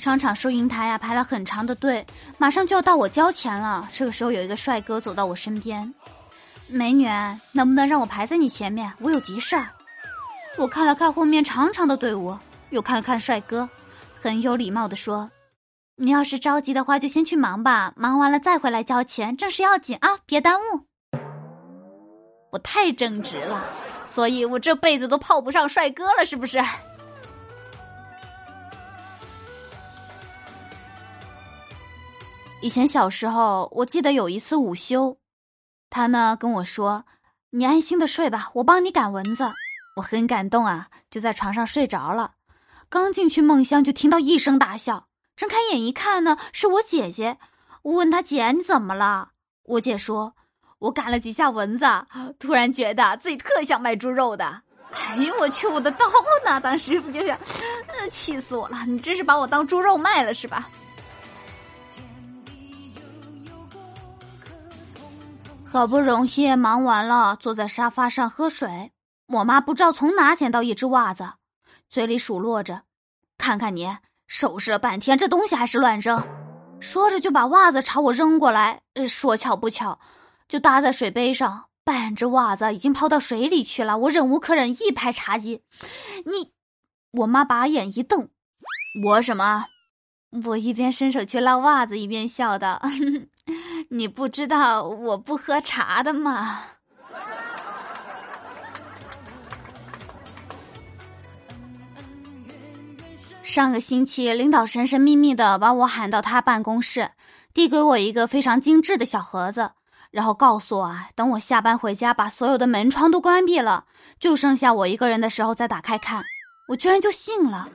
商场收银台呀排了很长的队，马上就要到我交钱了。这个时候有一个帅哥走到我身边，美女，能不能让我排在你前面？我有急事儿。我看了看后面长长的队伍，又看了看帅哥，很有礼貌的说：“你要是着急的话，就先去忙吧，忙完了再回来交钱，正事要紧啊，别耽误。”我太正直了，所以我这辈子都泡不上帅哥了，是不是？以前小时候，我记得有一次午休，他呢跟我说：“你安心的睡吧，我帮你赶蚊子。”我很感动啊，就在床上睡着了。刚进去梦乡，就听到一声大笑。睁开眼一看呢，是我姐姐。我问她姐：“你怎么了？”我姐说：“我赶了几下蚊子，突然觉得自己特想卖猪肉的。”哎呦我去，我的刀呢？当时不就想，气死我了！你真是把我当猪肉卖了是吧？好不容易忙完了，坐在沙发上喝水。我妈不知道从哪捡到一只袜子，嘴里数落着：“看看你，收拾了半天，这东西还是乱扔。”说着就把袜子朝我扔过来。说巧不巧，就搭在水杯上，半只袜子已经抛到水里去了。我忍无可忍，一拍茶几：“你！”我妈把眼一瞪：“我什么？”我一边伸手去捞袜子，一边笑道。你不知道我不喝茶的吗？上个星期，领导神神秘秘的把我喊到他办公室，递给我一个非常精致的小盒子，然后告诉我啊，等我下班回家，把所有的门窗都关闭了，就剩下我一个人的时候再打开看。我居然就信了。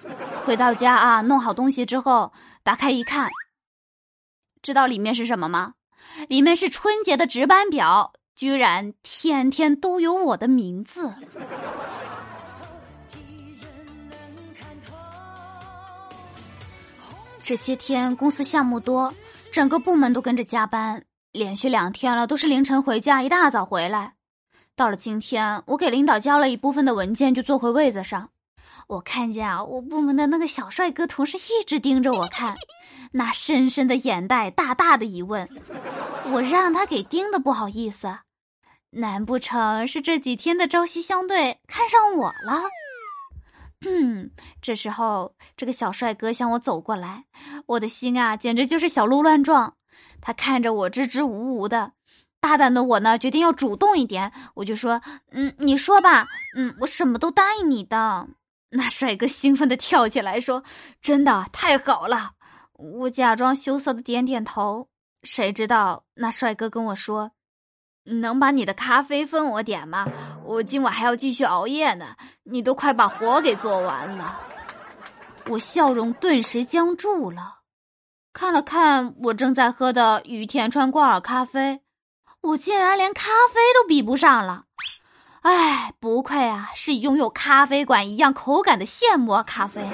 回到家啊，弄好东西之后，打开一看，知道里面是什么吗？里面是春节的值班表，居然天天都有我的名字。这些天公司项目多，整个部门都跟着加班，连续两天了，都是凌晨回家，一大早回来。到了今天，我给领导交了一部分的文件，就坐回位子上。我看见啊，我部门的那个小帅哥同事一直盯着我看。那深深的眼袋，大大的疑问，我让他给盯的不好意思，难不成是这几天的朝夕相对看上我了？嗯，这时候这个小帅哥向我走过来，我的心啊简直就是小鹿乱撞。他看着我支支吾吾的，大胆的我呢决定要主动一点，我就说：“嗯，你说吧，嗯，我什么都答应你的。”那帅哥兴奋的跳起来说：“真的太好了！”我假装羞涩的点点头，谁知道那帅哥跟我说：“能把你的咖啡分我点吗？我今晚还要继续熬夜呢，你都快把活给做完了。”我笑容顿时僵住了，看了看我正在喝的雨田川挂耳咖啡，我竟然连咖啡都比不上了。哎，不愧啊，是拥有咖啡馆一样口感的现磨咖啡。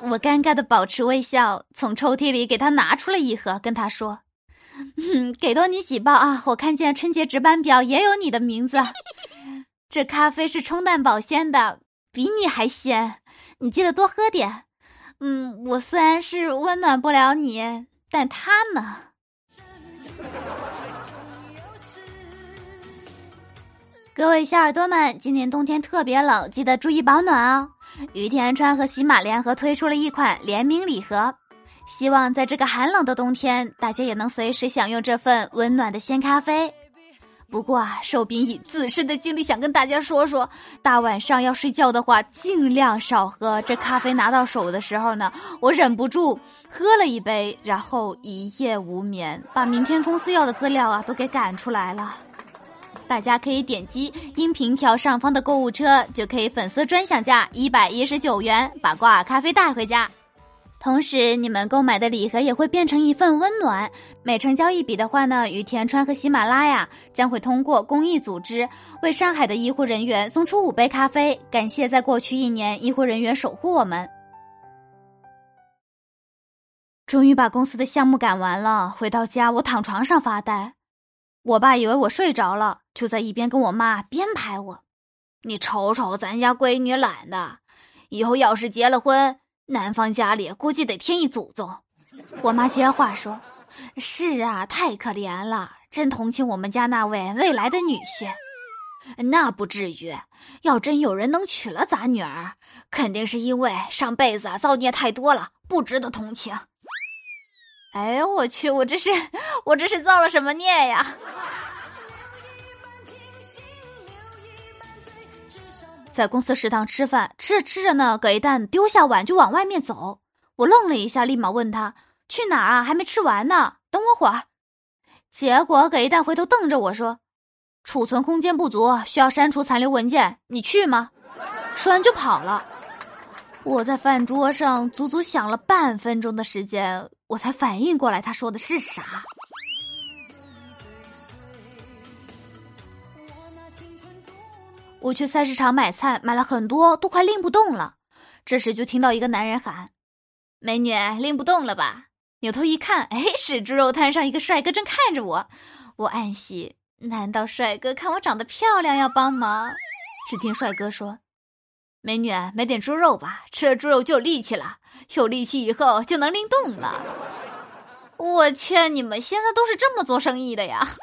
我尴尬的保持微笑，从抽屉里给他拿出了一盒，跟他说：“嗯，给多你几包啊！我看见春节值班表也有你的名字。这咖啡是冲淡保鲜的，比你还鲜，你记得多喝点。嗯，我虽然是温暖不了你，但他呢？各位小耳朵们，今年冬天特别冷，记得注意保暖哦。”于田川和喜马联合推出了一款联名礼盒，希望在这个寒冷的冬天，大家也能随时享用这份温暖的鲜咖啡。不过啊，寿斌以自身的经历想跟大家说说，大晚上要睡觉的话，尽量少喝。这咖啡拿到手的时候呢，我忍不住喝了一杯，然后一夜无眠，把明天公司要的资料啊都给赶出来了。大家可以点击音频条上方的购物车，就可以粉丝专享价一百一十九元把挂耳咖啡带回家。同时，你们购买的礼盒也会变成一份温暖。每成交一笔的话呢，于田川和喜马拉雅将会通过公益组织为上海的医护人员送出五杯咖啡，感谢在过去一年医护人员守护我们。终于把公司的项目赶完了，回到家我躺床上发呆。我爸以为我睡着了，就在一边跟我妈编排我：“你瞅瞅咱家闺女懒的，以后要是结了婚，男方家里估计得添一祖宗。我妈接话说：“是啊，太可怜了，真同情我们家那位未来的女婿。那不至于，要真有人能娶了咱女儿，肯定是因为上辈子造孽太多了，不值得同情。”哎呦我去！我这是我这是造了什么孽呀？在公司食堂吃饭，吃着吃着呢，葛一蛋丢下碗就往外面走。我愣了一下，立马问他去哪儿啊？还没吃完呢，等我会儿。结果葛一蛋回头瞪着我说：“储存空间不足，需要删除残留文件，你去吗？”说完就跑了。我在饭桌上足足想了半分钟的时间。我才反应过来，他说的是啥。我去菜市场买菜，买了很多，都快拎不动了。这时就听到一个男人喊：“美女，拎不动了吧？”扭头一看，哎，是猪肉摊上一个帅哥正看着我。我暗喜，难道帅哥看我长得漂亮要帮忙？只听帅哥说。美女，买点猪肉吧，吃了猪肉就有力气了，有力气以后就能拎动了。我劝你们现在都是这么做生意的呀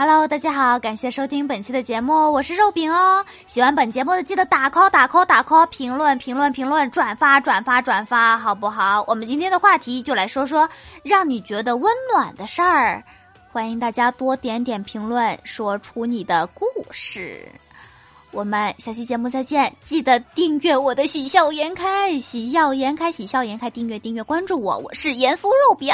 ！Hello，大家好，感谢收听本期的节目，我是肉饼哦。喜欢本节目的记得打 call 打 call 打 call，评论评论评论，转发转发转发，好不好？我们今天的话题就来说说让你觉得温暖的事儿。欢迎大家多点点评论，说出你的故事。我们下期节目再见，记得订阅我的喜笑颜开，喜笑颜开，喜笑颜开，订阅订阅关注我，我是盐酥肉饼。